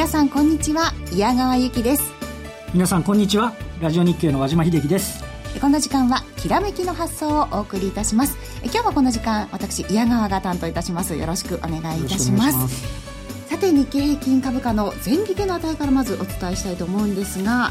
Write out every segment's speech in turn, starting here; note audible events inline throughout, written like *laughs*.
皆さんこんにちは矢川由紀です。皆さんこんにちはラジオ日経の和島秀樹です。この時間はきらめきの発想をお送りいたします。今日はこの時間私矢川が担当いたします。よろしくお願いいたします。さて日経平均株価の前日の値からまずお伝えしたいと思うんですが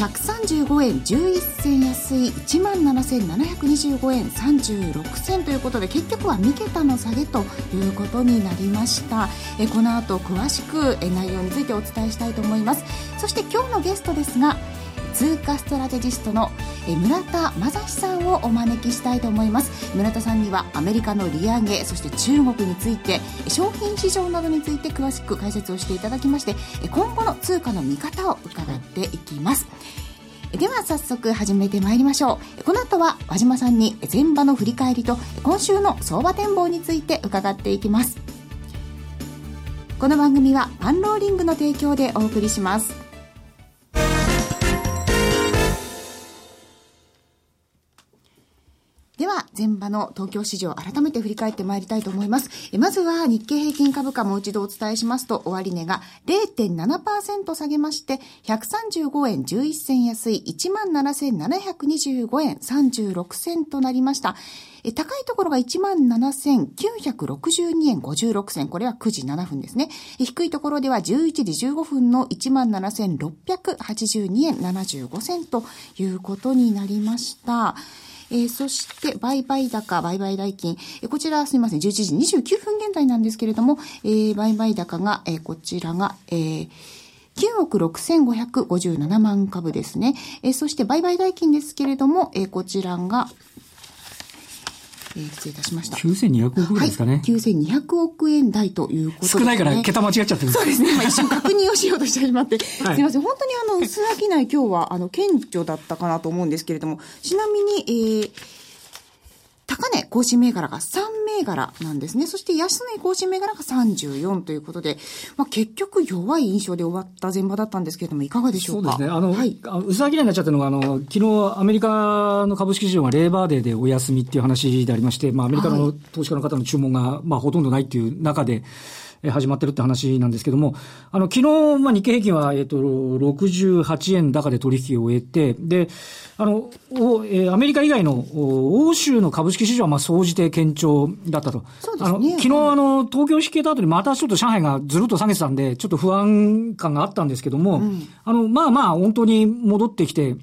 135円11銭安い1万7725円36銭ということで結局は2桁の下げということになりました。えこの後詳しく内容についてお伝えしたいと思います。そして今日のゲストですが通貨ストラテジストの村田正史さんをお招きしたいと思います。村田さんにはアメリカの利上げそして中国について商品市場などについて詳しく解説をしていただきまして今後の通貨の見方を伺っていきます。では早速始めてまいりましょう。この後は和島さんに前場の振り返りと今週の相場展望について伺っていきます。この番組はパンローリングの提供でお送りします。前場の東京市場、改めて振り返ってまいりたいと思います。まずは日経平均株価もう一度お伝えしますと、終値が0.7%下げまして、135円11銭安い17,725円36銭となりました。高いところが17,962円56銭。これは9時7分ですね。低いところでは11時15分の17,682円75銭ということになりました。えー、そして、売買高、売買代金、えー、こちらすみません、11時29分現在なんですけれども、えー、売買高が、えー、こちらが、えー、9億6557万株ですね。えー、そして売買代金ですけれども、えー、こちらが、えー、失礼いたしました。9200億ぐらいですかね。はい、9200億円台ということで、ね、少ないから桁間違っちゃってるそうですね。まあ、一瞬確認をしようとしてしまって。*laughs* はい、すみません。本当にあの、薄商い今日は、あの、顕著だったかなと思うんですけれども、ちなみに、えー、高値更新銘柄が3銘柄なんですね。そして安値更新銘柄が34ということで、まあ、結局弱い印象で終わった前場だったんですけれども、いかがでしょうか？そうですね。あの、はい、薄商いになっちゃったのが、あの、昨日アメリカの株式市場がレーバーデーでお休みっていう話でありまして、まあ、アメリカの投資家の方の注文が、まあ、ほとんどないっていう中で、始まってるって話なんですけども、あの、昨日、まあ、日経平均は、えっと、68円高で取引を終えて、で、あの、おえー、アメリカ以外の欧州の株式市場は、まあ、総じて堅調だったと。そうですね。あの、昨日、あの、東京引けた後にまたちょっと上海がずるっと下げてたんで、ちょっと不安感があったんですけども、うん、あの、まあまあ、本当に戻ってきて、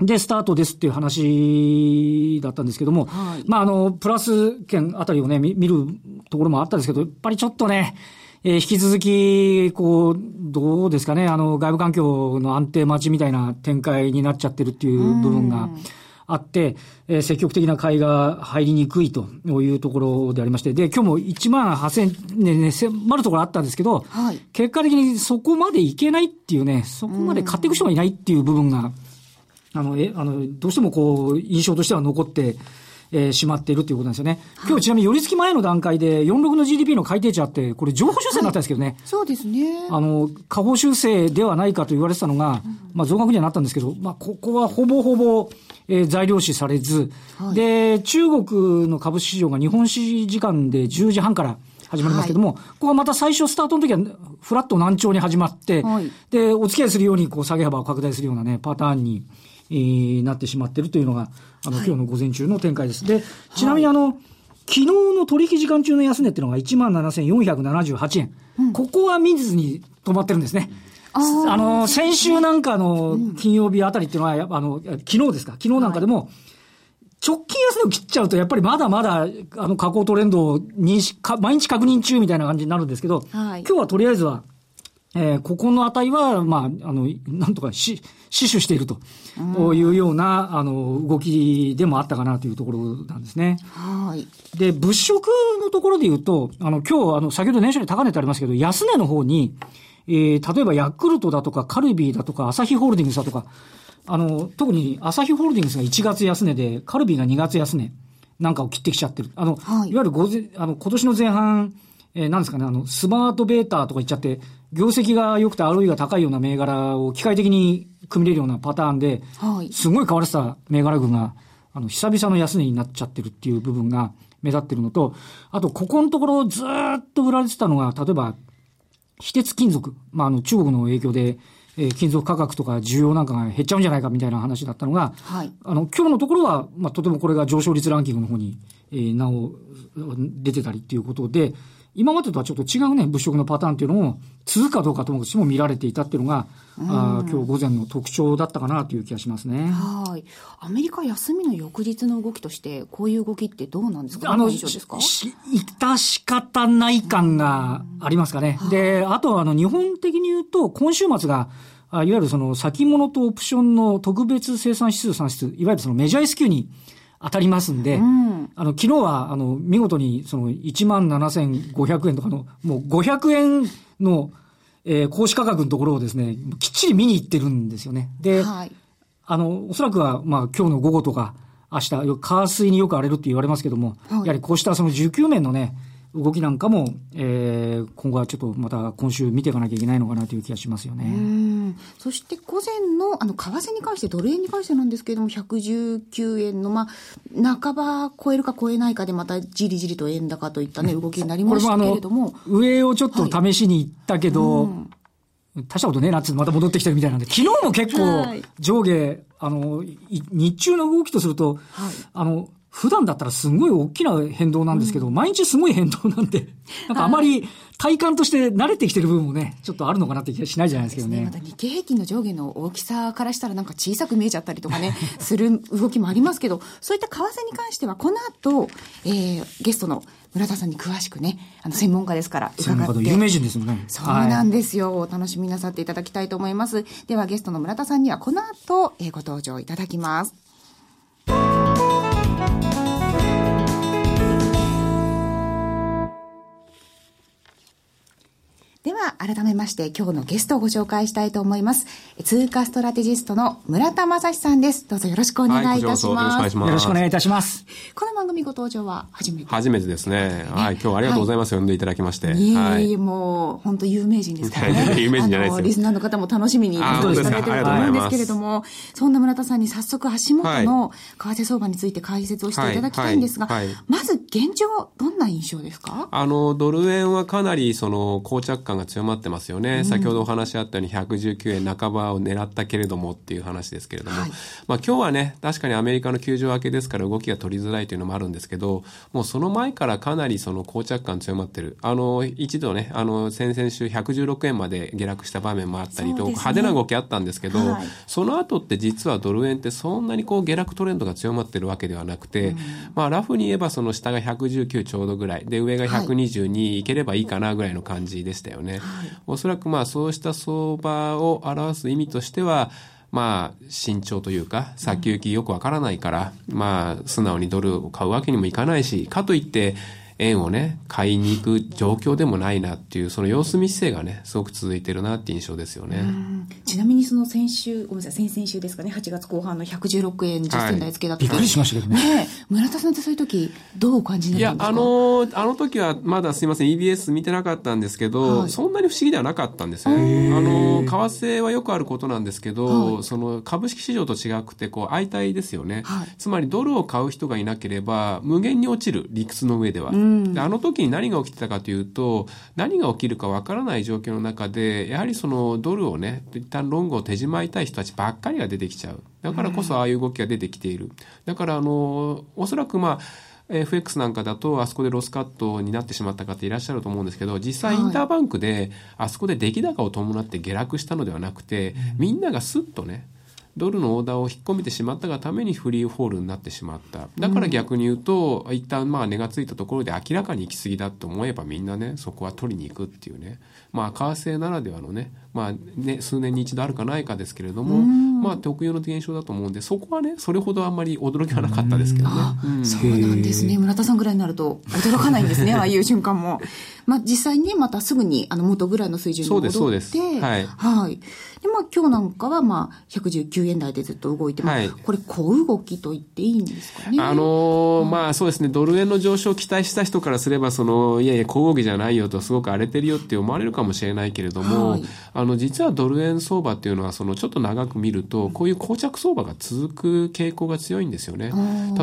で、スタートですっていう話だったんですけども、はい、まあ、あの、プラス圏あたりをね、見るところもあったんですけど、やっぱりちょっとね、えー、引き続き、こう、どうですかね、あの、外部環境の安定待ちみたいな展開になっちゃってるっていう部分があって、えー、積極的な買いが入りにくいというところでありまして、で、今日も1万8000ね、ね、迫るところあったんですけど、はい、結果的にそこまでいけないっていうね、そこまで買っていく人がいないっていう部分が、あの、え、あの、どうしてもこう、印象としては残って、えー、しまっているということなんですよね。今日ちなみに寄り付き前の段階で46の GDP の改定値あって、これ情報修正になったんですけどね。はい、そうですね。あの、下方修正ではないかと言われてたのが、うん、まあ増額にはなったんですけど、まあここはほぼほぼ、えー、材料視されず、はい、で、中国の株式市場が日本市時間で10時半から始まりますけども、はい、ここはまた最初スタートの時はフラット難聴に始まって、はい、で、お付き合いするようにこう下げ幅を拡大するようなね、パターンに、えー、なってしまっているというのが、あの、はい、今日の午前中の展開です。で、ちなみにあの、はい、昨日の取引時間中の安値っていうのが17,478円、うん。ここは見ずに止まってるんですね。あの、先週なんかの金曜日あたりっていうのは、あの、昨日ですか？昨日なんかでも、直近安値を切っちゃうと、やっぱりまだまだ、あの、下降トレンドを認識、毎日確認中みたいな感じになるんですけど、はい、今日はとりあえずは、えー、ここの値は、まあ、あの、なんとかし、死守しているというような、あの、動きでもあったかなというところなんですね。はい。で、物色のところで言うと、あの、今日、あの、先ほど年初に高値ってありますけど、安値の方に、えー、例えばヤクルトだとか、カルビーだとか、アサヒホールディングスだとか、あの、特にアサヒホールディングスが1月安値で、カルビーが2月安値なんかを切ってきちゃってる。あの、はい、いわゆる午前、あの、今年の前半、えー、なんですかね、あの、スマートベータとか言っちゃって、業績が良くて ROE が高いような銘柄を機械的に組み入れるようなパターンで、はい、すごい買われてた銘柄群が、あの、久々の安値になっちゃってるっていう部分が目立ってるのと、あと、ここのところずっと売られてたのが、例えば、非鉄金属、まあ、あの、中国の影響で、えー、金属価格とか需要なんかが減っちゃうんじゃないかみたいな話だったのが、はい、あの、今日のところは、まあ、とてもこれが上昇率ランキングの方に、えー、なお、出てたりっていうことで、今までとはちょっと違うね、物色のパターンっていうのを続くかどうかともしても見られていたっていうのが、うん、あ今日午前の特徴だったかなという気がしますね。はい。アメリカ休みの翌日の動きとして、こういう動きってどうなんですか？あの、いたし方ない感がありますかね。うん、で、あとあの、日本的に言うと、今週末が、いわゆるその先物とオプションの特別生産指数算出、いわゆるそのメジャー S q に当たりますんで、うん、あの、昨日は、あの、見事に、その、17,500円とかの、もう500円の、えー、公式価格のところをですね、きっちり見に行ってるんですよね。で、はい、あの、おそらくは、まあ、今日の午後とか、明日、火水によく荒れるって言われますけども、はい、やはりこうしたその19面のね、動きなんかも、えー、今後はちょっとまた今週見ていかなきゃいけないのかなという気がしますよね。そして午前の、あの、為替に関して、ドル円に関してなんですけれども、119円の、まあ、半ば超えるか超えないかで、またじりじりと円高といったね、動きになりましたけれども。も上をちょっと試しに行ったけど、はいうん、大したことねえなってまた戻ってきてるみたいなんで、昨日も結構上下、はい、あの、日中の動きとすると、はい、あの、普段だったらすごい大きな変動なんですけど、うん、毎日すごい変動なんで、*laughs* なんかあまり体感として慣れてきてる部分もね、ちょっとあるのかなって気がしないじゃないですけどね。ねまた日経平均の上下の大きさからしたらなんか小さく見えちゃったりとかね、*laughs* する動きもありますけど、そういった為替に関しては、この後、えー、ゲストの村田さんに詳しくね、あの、専門家ですから伺って。有名人ですもんね。そうなんですよ、はい、お楽しみなさっていただきたいと思います。では、ゲストの村田さんにはこの後、えー、ご登場いただきます。Bye. では、改めまして今日のゲストをご紹介したいと思います。通貨ストラテジストの村田正史さんです。どうぞよろしくお願いいたします。はい、よろしくお願いいたします。この番組ご登場は初めて初めてですね。はい、今日はありがとうございます。はい、呼んでいただきまして。いえいえ、もう、本当有名人ですからね。有名人じゃないですリスナーの方も楽しみにいただいてると思うんですけれども、そんな村田さんに早速足元の為替相場について解説をしていただきたいんですが、まず現状、どんな印象ですか？あの、ドル円はかなりその、膠着感が強まってますよね、うん、先ほどお話あったように119円半ばを狙ったけれどもっていう話ですけれども、はい、まあ今日はね、確かにアメリカの休場明けですから動きが取りづらいというのもあるんですけど、もうその前からかなりその膠着感強まってる。あの、一度ね、あの、先々週116円まで下落した場面もあったりと、ね、派手な動きあったんですけど、はい、その後って実はドル円ってそんなにこう下落トレンドが強まってるわけではなくて、うん、まあラフに言えばその下が119ちょうどぐらい、で上が122いければいいかなぐらいの感じでしたよね。はい、おそらくまあそうした相場を表す意味としては、まあ、慎重というか、先行きよくわからないから、まあ、素直にドルを買うわけにもいかないし、かといって、円をね、買いに行く状況でもないなっていう、その様子見姿勢がね、すごく続いてるなっていう印象ですよね。ちなみにその先週、ごめんなさい、先々週ですかね、8月後半の116円10銭台付けだった、はい、びっくりしましたけどね。ね村田さんってそういう時、どうお感じになるんですか？いや、あの、あの時はまだすいません、EBS 見てなかったんですけど、はい、そんなに不思議ではなかったんですよね。あの、為替はよくあることなんですけど、はい、その株式市場と違くて、こう、相対ですよね。つまりドルを買う人がいなければ、無限に落ちる、理屈の上では。であの時に何が起きてたかというと、何が起きるかわからない状況の中で、やはりそのドルをね、一旦ロングを手締まいたい人たちばっかりが出てきちゃう。だからこそああいう動きが出てきている。だからあの、おそらくまあ、FX なんかだと、あそこでロスカットになってしまった方いらっしゃると思うんですけど、実際インターバンクで、あそこで出来高を伴って下落したのではなくて、みんながスッとね、ドルのオーダーを引っ込めてしまったがためにフリーフォールになってしまった。だから逆に言うと、うん、一旦まあ値がついたところで明らかに行き過ぎだと思えばみんなね、そこは取りに行くっていうね。まあ、為替ならではのね、まあね、数年に一度あるかないかですけれども、まあ、特有の現象だと思うんで、そこはね、それほどあんまり驚きはなかったですけどね。うん、そうなんですね。村田さんぐらいになると驚かないんですね、*laughs* ああいう瞬間も。まあ、実際にまたすぐに、あの、元ぐらいの水準に戻って、そうです、そうです。はい。はい。で、まあ、今日なんかは、まあ、119円台でずっと動いてます。はい、これ、小動きと言っていいんですかね。あのー、まあ、そうですね、ドル円の上昇を期待した人からすれば、その、いやいや、小動きじゃないよと、すごく荒れてるよって思われるかもしれないけれども、はい、あの、実はドル円相場っていうのは、その、ちょっと長く見ると、こういう膠着相場が続く傾向が強いんですよね。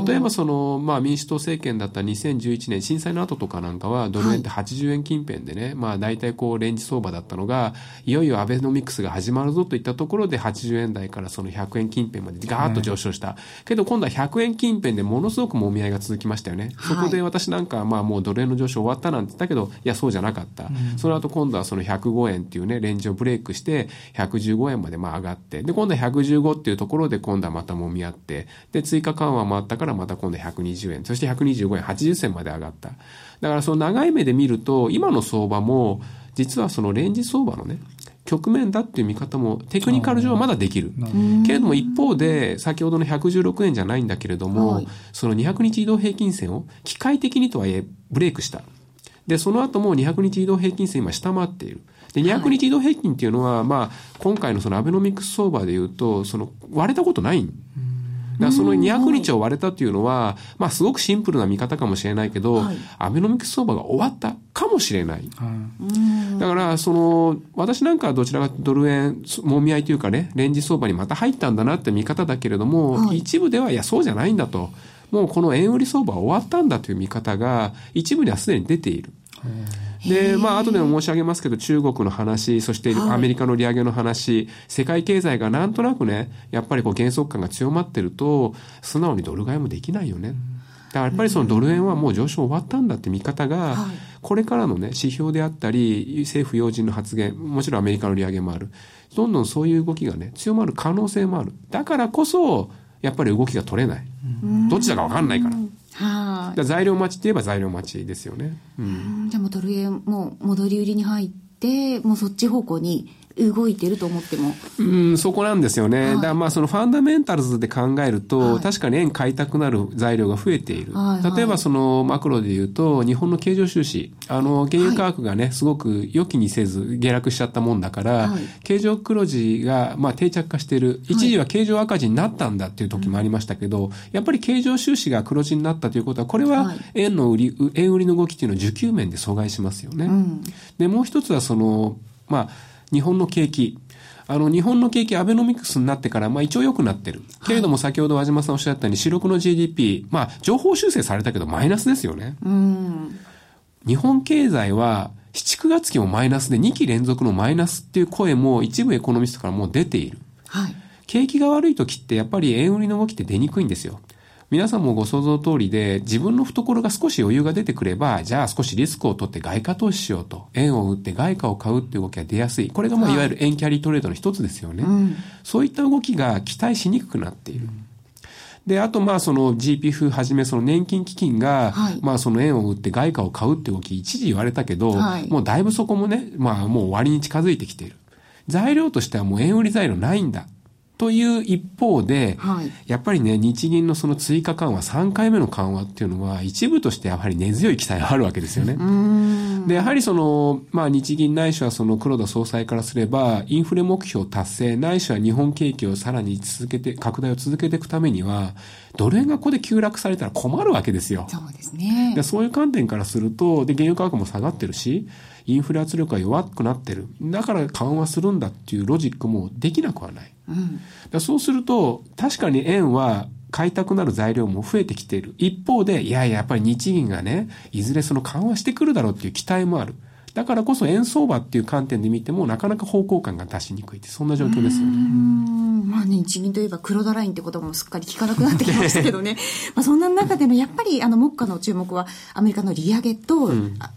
例えばその、まあ民主党政権だった2011年震災の後とかなんかは、ドル円って80円近辺でね、はい、まあ大体こうレンジ相場だったのが、いよいよアベノミクスが始まるぞといったところで80円台からその100円近辺までガーッと上昇した。はい、けど今度は100円近辺でものすごくもみ合いが続きましたよね。そこで私なんかまあもうドル円の上昇終わったなんて言ったけど、いやそうじゃなかった。うん、その後今度はその105円っていうね、レンジをブレイクして、115円までまあ上がって、で、今度は115っていうところで今度はまた揉み合って、で、追加緩和もあったからまた今度120円、そして125円80銭まで上がった。だからその長い目で見ると、今の相場も、実はそのレンジ相場のね、局面だっていう見方もテクニカル上はまだできる。けれども一方で、先ほどの116円じゃないんだけれども、はい、その200日移動平均線を機械的にとはいえブレイクした。で、その後も200日移動平均線今下回っている。で、200日移動平均っていうのは、まあ、今回のそのアベノミクス相場で言うと、その割れたことないんだからその200日を割れたっていうのは、まあすごくシンプルな見方かもしれないけど、はい、アベノミクス相場が終わったかもしれない。だから、その、私なんかはどちらかドル円、もみ合いというかね、レンジ相場にまた入ったんだなって見方だけれども、はい、一部では、いや、そうじゃないんだと。もうこの円売り相場は終わったんだという見方が、一部にはすでに出ている。で、まあ、後でも申し上げますけど、中国の話、そしてアメリカの利上げの話、はい、世界経済がなんとなくね、やっぱりこう減速感が強まってると、素直にドル買いもできないよね。だからやっぱりそのドル円はもう上昇終わったんだって見方が、これからのね、指標であったり、政府要人の発言、もちろんアメリカの利上げもある。どんどんそういう動きがね、強まる可能性もある。だからこそ、やっぱり動きが取れない。どっちだかわかんないから。はあ、材料待ちって言えば材料待ちですよね。うん、じゃあもうドル円もう戻り売りに入って、もうそっち方向に動いてると思っても。うん、そこなんですよね。はい、だまあそのファンダメンタルズで考えると、はい、確かに円買いたくなる材料が増えている。はいはい、例えばそのマクロで言うと、日本の経常収支、あの、原油価格がね、すごく予期にせず下落しちゃったもんだから、はい、経常黒字がまあ定着化している。一時は経常赤字になったんだっていう時もありましたけど、やっぱり経常収支が黒字になったということは、これは円の売り、円売りの動きっていうのを需給面で阻害しますよね。うん、で、もう一つはその、まあ、日本の景気。あの、日本の景気、アベノミクスになってから、まあ一応良くなってる。けれども、先ほど和島さんおっしゃったように、四六の GDP、まあ、情報修正されたけど、マイナスですよね。うん。日本経済は、7、9月期もマイナスで、2期連続のマイナスっていう声も、一部エコノミストからもう出ている。はい。景気が悪い時って、やっぱり円売りの動きって出にくいんですよ。皆さんもご想像通りで、自分の懐が少し余裕が出てくれば、じゃあ少しリスクを取って外貨投資しようと。円を売って外貨を買うっていう動きが出やすい。これがまあいわゆる円キャリートレードの一つですよね。うん、そういった動きが期待しにくくなっている。で、あと、まあ、その GPF はじめ、その年金基金が、はい、まあ、その円を売って外貨を買うって動き、一時言われたけど、はい、もうだいぶそこもね、まあ、もう終わりに近づいてきている。材料としてはもう円売り材料ないんだ。という一方で、はい、やっぱりね、日銀のその追加緩和、3回目の緩和っていうのは、一部としてやはり根強い期待があるわけですよね。で、やはりその、まあ日銀ないしはその黒田総裁からすれば、インフレ目標達成、ないしは日本景気をさらに続けて、拡大を続けていくためには、ドル円がここで急落されたら困るわけですよ。そうですね。でそういう観点からすると、で、原油価格も下がってるし、インフレ圧力が弱くなってる。だから緩和するんだっていうロジックもできなくはない。うん、そうすると、確かに円は買いたくなる材料も増えてきている。一方で、いやいや、やっぱり日銀がね、いずれその緩和してくるだろうっていう期待もある。だからこそ円相場っていう観点で見てもなかなか方向感が出しにくいってそんな状況ですよね。まあね、日銀といえば黒田ラインってこともすっかり聞かなくなってきましたけどね。*laughs* まあそんな中でもやっぱりあの目下の注目はアメリカの利上げと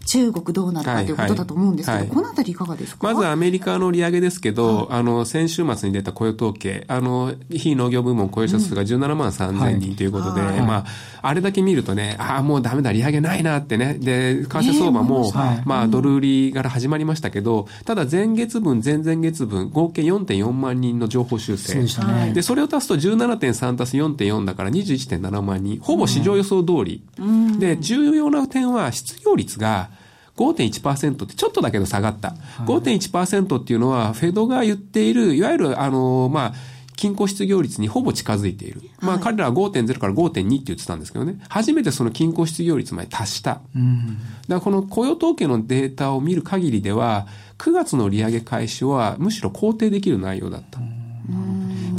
中国どうなるかということだと思うんですけど、はいはい、このあたりいかがですか？まずアメリカの利上げですけど、はい、あの先週末に出た雇用統計、あの非農業部門雇用者数が17万3000人ということで、うん、まああれだけ見るとね、ああもうダメだ利上げないなってね、で為替相場も、まあドル売りから始まりましたけど、ただ前月分、前々月分、合計4.4万人の情報修正。でね、で、それを足すと17.3足す4.4だから21.7万人。ほぼ市場予想通り。うん、で、重要な点は失業率が、5.1%ってちょっとだけど下がった。はい、5.1%っていうのは、フェドが言っている、いわゆる、あの、まあ、均衡失業率にほぼ近づいている。まあ、彼らは5.0から5.2って言ってたんですけどね。初めてその均衡失業率まで達した。うん、だからこの雇用統計のデータを見る限りでは、9月の利上げ開始はむしろ肯定できる内容だった。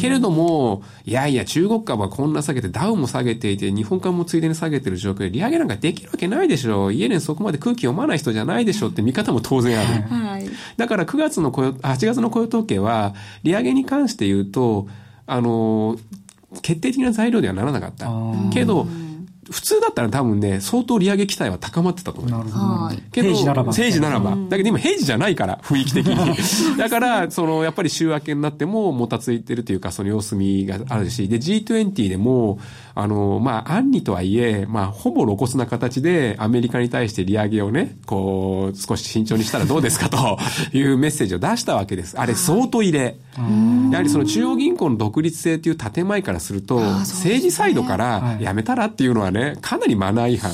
けれども、いやいや、中国株はこんな下げて、ダウも下げていて、日本株もついでに下げてる状況で、利上げなんかできるわけないでしょ。イエレンそこまで空気読まない人じゃないでしょって見方も当然ある。はい、だから9月の雇用、8月の雇用統計は、利上げに関して言うと、あの、決定的な材料ではならなかった。けど、普通だったら多分ね、相当利上げ期待は高まってたと思います。なるほど。けど、平時ならば。平時ならば。だけど今平時じゃないから、雰囲気的に。*laughs* だから、その、やっぱり週明けになってももたついてるというか、その様子見があるし、で、G20 でも、あの、まあ、暗にとはいえ、まあ、ほぼ露骨な形でアメリカに対して利上げをね、こう、少し慎重にしたらどうですかと *laughs* いうメッセージを出したわけです。あれ相当異例。やはりその中央銀行の独立性という建前からすると、政治サイドからやめたらっていうのはね、かなりマナー違反。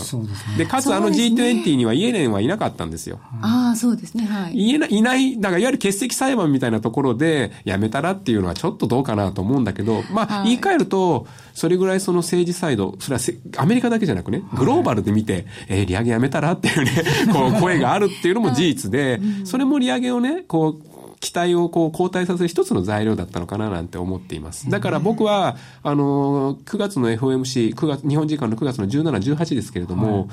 でかつあの G20 にはイエレンはいなかったんですよ。ああ、そうですね。はい。いえない、いない、だからいわゆる欠席裁判みたいなところでやめたらっていうのはちょっとどうかなと思うんだけど、まあ、言い換えると、それぐらいその政治サイド、それはアメリカだけじゃなくね、グローバルで見て、えー、利上げやめたらっていうね、*laughs* こう声があるっていうのも事実で、それも利上げをね、こう、期待をこう後退させる一つの材料だったのかななんて思っています。だから僕は、あの、9月の FOMC、9月、日本時間の9月の17、18ですけれども、はい。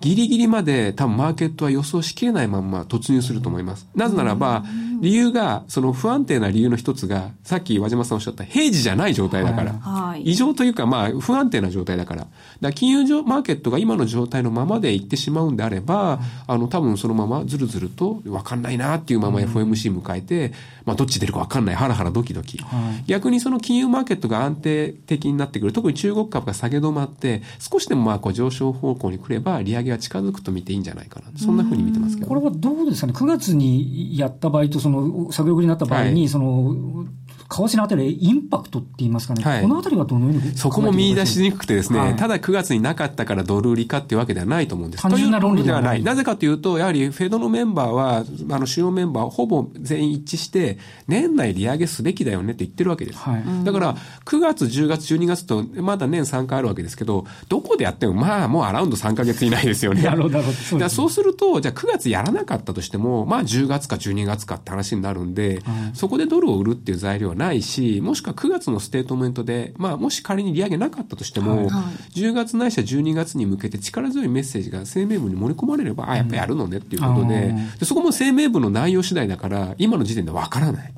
ギリギリまで多分マーケットは予想しきれないまんま突入すると思います。なぜならば、理由が、その不安定な理由の一つが、さっき和島さんおっしゃった平時じゃない状態だから。はい、異常というか、まあ、不安定な状態だから。だ金融上マーケットが今の状態のままでいってしまうんであれば、あの、多分そのままずるずると、わかんないなっていうまま FOMC 迎えて、まあ、どっち出るかわかんない、ハラハラドキドキ。はい、逆にその金融マーケットが安定的になってくる、特に中国株が下げ止まって、少しでもまあ、こう上昇方向に来れば、利上げは近づくと見ていいんじゃないかな。そんなふうに見てますけど、ね、これはどうですかね。9月にやった場合と、その、先送りになった場合に、はい、その、為替のあたり、インパクトって言いますかね、はい、このあたりはどのようにそこも見出しにくくてですね、はい、ただ9月になかったからドル売りかっていうわけではないと思うんです。単純な論理ではない。なぜかというと、やはりフェドのメンバーは、あの主要メンバーほぼ全員一致して、年内利上げすべきだよねって言ってるわけです。はい、だから、9月、10月、12月と、まだ年3回あるわけですけど、どこでやっても、まあ、もうアラウンド3か月以内ですよね。なるほど、そう、そうすると、じゃあ9月やらなかったとしても、まあ10月か12月かって話になるんで、そこでドルを売るっていう材料はないし、もしくは9月のステートメントで、まあ、もし仮に利上げなかったとしても、はい。はい、10月ないしは12月に向けて力強いメッセージが声明文に盛り込まれれば、あ、やっぱやるのねっていうことで、でそこも声明文の内容次第だから、今の時点でわからない。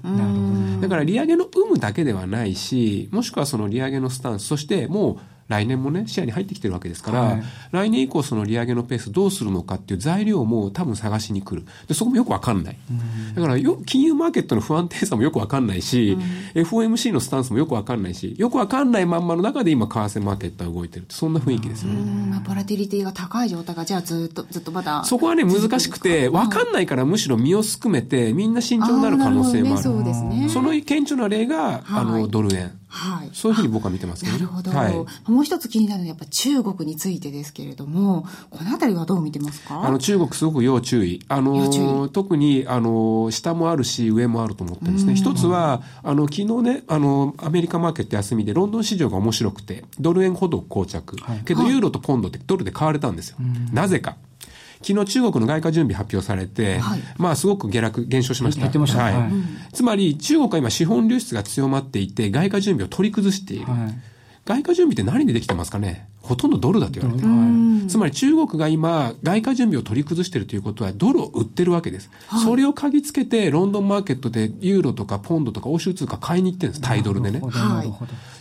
だから利上げの有無だけではないし、もしくはその利上げのスタンス、そしてもう、来年もね、視野に入ってきてるわけですから、はい、来年以降その利上げのペースどうするのかっていう材料も多分探しに来る。で、そこもよくわかんない。だからよ、金融マーケットの不安定さもよくわかんないし、FOMC のスタンスもよくわかんないし、よくわかんないまんまの中で今、為替マーケットは動いてる。そんな雰囲気ですよね。まあ、ボラティリティが高い状態が、じゃあずっと、ずっとまだ。そこはね、難しくて、わかんないからむしろ身をすくめて、みんな慎重になる可能性もある。あね、そうですね。その顕著な例が、あの、ドル円。はい。そういうふうに僕は見てますけど、ね、なるほど。はい、もう一つ気になるのはやっぱ中国についてですけれども、このあたりはどう見てますか？あの中国すごく要注意。あの、特に、あの、下もあるし、上もあると思ってるんですね。一つは、あの、昨日ね、あの、アメリカマーケット休みで、ロンドン市場が面白くて、ドル円ほど膠着。はい、けど、ユーロとポンドってドルで買われたんですよ。なぜか。昨日中国の外貨準備発表されて、はい、まあすごく下落、減少しました。減ってました。はい。はい、つまり中国は今資本流出が強まっていて、外貨準備を取り崩している。はい外貨準備って何でできてますかね？ほとんどドルだと言われてる。つまり中国が今、外貨準備を取り崩しているということは、ドルを売ってるわけです。はい、それを嗅ぎつけて、ロンドンマーケットでユーロとかポンドとか欧州通貨買いに行ってるんです。タイドルでね。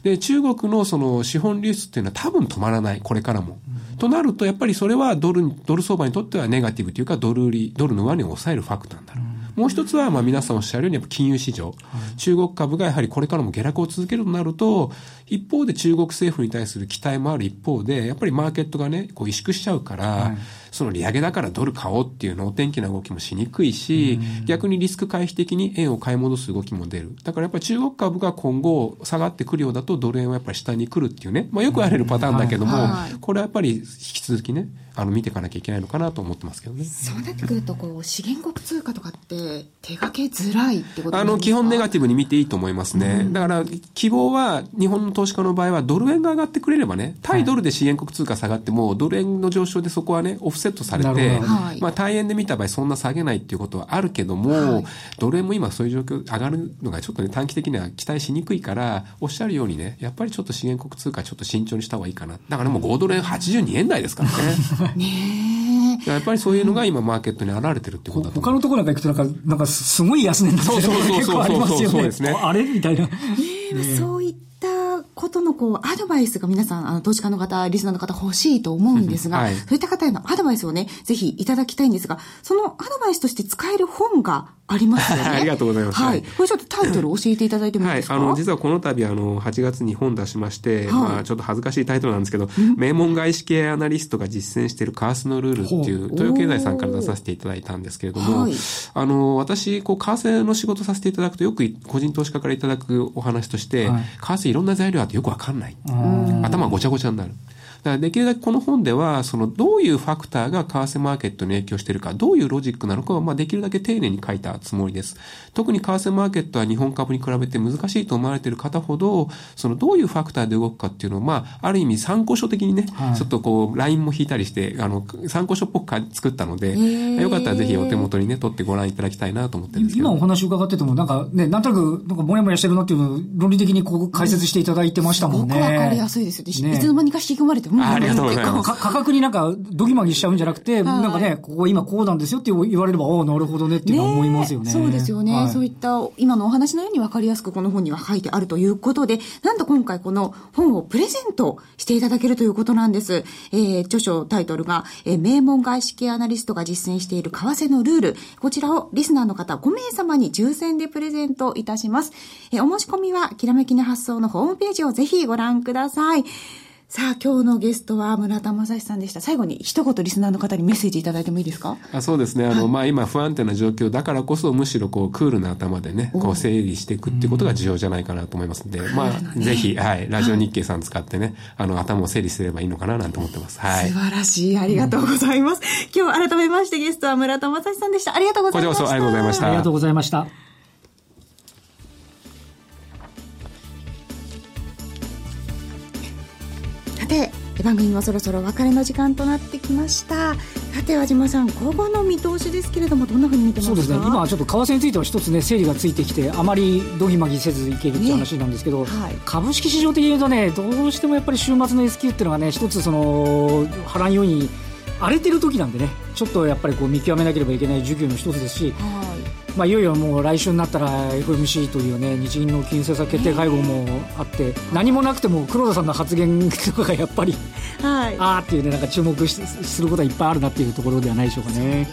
で、中国のその資本流出っていうのは多分止まらない。これからも。となると、やっぱりそれはドル、ドル相場にとってはネガティブというか、ドル売り、ドルの上値を抑えるファクターになる。もう一つは、まあ皆さんおっしゃるように、やっぱ金融市場、中国株がやはりこれからも下落を続けるとなると、一方で中国政府に対する期待もある一方で、やっぱりマーケットがね、こう萎縮しちゃうから、はいその利上げだからドル買おうっていうのお天気な動きもしにくいし、逆にリスク回避的に円を買い戻す動きも出る。だからやっぱり中国株が今後下がってくるようだとドル円はやっぱり下に来るっていうね、まあよく言われるパターンだけども、これはやっぱり引き続きね、あの見ていかなきゃいけないのかなと思ってますけどね。そうなってくるとこう資源国通貨とかってれ手掛けづらいってことあの基本ネガティブに見ていいと思いますね、うん、だから希望は日本の投資家の場合はドル円が上がってくれればね対ドルで支援国通貨下がっても、はい、ドル円の上昇でそこはねオフセットされて、まあ、対円で見た場合そんな下げないっていうことはあるけども、はい、ドル円も今そういう状況上がるのがちょっとね短期的には期待しにくいからおっしゃるようにねやっぱりちょっと資源国通貨ちょっと慎重にした方がいいかなだからもう5ドル円82円台ですからね。*laughs* ねやっぱりそういうのが今マーケットに現れてるってことだと他のところなんか行くとなんか、なんかすごい安値になってるそうそうそうそうそうですね。あれみたいな。ねそうことのこう、アドバイスが皆さん、あの、投資家の方、リスナーの方欲しいと思うんですが、はい、そういった方へのアドバイスをね、ぜひいただきたいんですが、そのアドバイスとして使える本がありますよね。*laughs* ありがとうございます。はい。これちょっとタイトル教えていただいてもいいですか、はい、あの、実はこの度、あの、8月に本出しまして、はい、まあ、ちょっと恥ずかしいタイトルなんですけど、名門外資系アナリストが実践しているカースのルールっていう、東洋経済さんから出させていただいたんですけれども、はい、あの、私、こう、為替の仕事させていただくと、よく個人投資家からいただくお話として、はい、為替いろんな材料あってよくわかんない。頭ごちゃごちゃになる。だからできるだけこの本では、そのどういうファクターが為替マーケットに影響しているか、どういうロジックなのかを、まあ、できるだけ丁寧に書いたつもりです。特に為替マーケットは日本株に比べて難しいと思われている方ほど、そのどういうファクターで動くかっていうのを、まあ、ある意味参考書的にね、はい、ちょっとこう、ラインも引いたりして、あの、参考書っぽく作ったので、よかったらぜひお手元にね、取ってご覧いただきたいなと思ってるんですけど。今お話伺ってても、なんかね、なんとなく、なんかもやもやしてるなっていうのを論理的にこう解説していただいてましたもんね。すごくわかりやすいですよね。いつの間にか引き込まれて、ありがとうございます。価格になんかドギマギしちゃうんじゃなくて、なんかね、ここ今こうなんですよって言われれば、ああ、なるほどねっていうのは思いますよね。そうですよね、はい、そういった今のお話のように分かりやすくこの本には書いてあるということで、なんと今回この本をプレゼントしていただけるということなんです。えー、著書タイトルが、えー、名門外資系アナリストが実践している為替のルール。こちらをリスナーの方5名様に抽選でプレゼントいたします。えー、お申し込みは、きらめきの発想のホームページをぜひご覧ください。さあ、今日のゲストは村田正史さんでした。最後に一言リスナーの方にメッセージいただいてもいいですか？あそうですね。あの、はい、まあ今不安定な状況だからこそむしろこうクールな頭でね、こう整理していくっていうことが重要じゃないかなと思いますので、まあ、ね、ぜひ、はい、ラジオ日経さん使ってね、あの、頭を整理すればいいのかななんて思ってます。はい。素晴らしい。ありがとうございます。今日改めましてゲストは村田正史さんでした。ありがとうございました。こちらこそありがとうございました。ありがとうございました。番組もそろそろ別れの時間となってきました。さて和島さん今後の見通しですけれどもどんなふうに見てますか？そうですね。今ちょっと為替については一つね整理がついてきてあまりどぎまぎせずいけるっていう話なんですけど、ね。はい、株式市場的に言うとねどうしてもやっぱり週末の S q っていうのがね一つその波乱要因荒れてる時なんでねちょっとやっぱりこう見極めなければいけない授業の一つですし、はいまあ、いよいよもう来週になったら FMC というね日銀の金融政策決定会合もあって、何もなくても黒田さんの発言とかがやっぱり、はい、ああっていうねなんか注目することはいっぱいあるなっていうところではないでしょうかね。ね。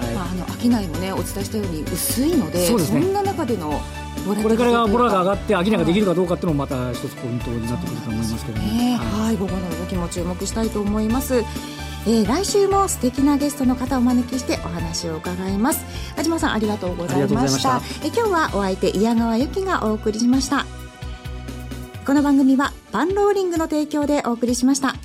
はい、まあ、あの商いもねお伝えしたように薄いのでそうですね。そんな中でのこれからボラが上がって商いができるかどうかっていうのもまた一つポイントになってくると思いますけどね。はい、午後の動きも注目したいと思います。えー、来週も素敵なゲストの方をお招きしてお話を伺います。安島さんありがとうございました。え今日はお相手矢川由紀がお送りしました。この番組はパンローリングの提供でお送りしました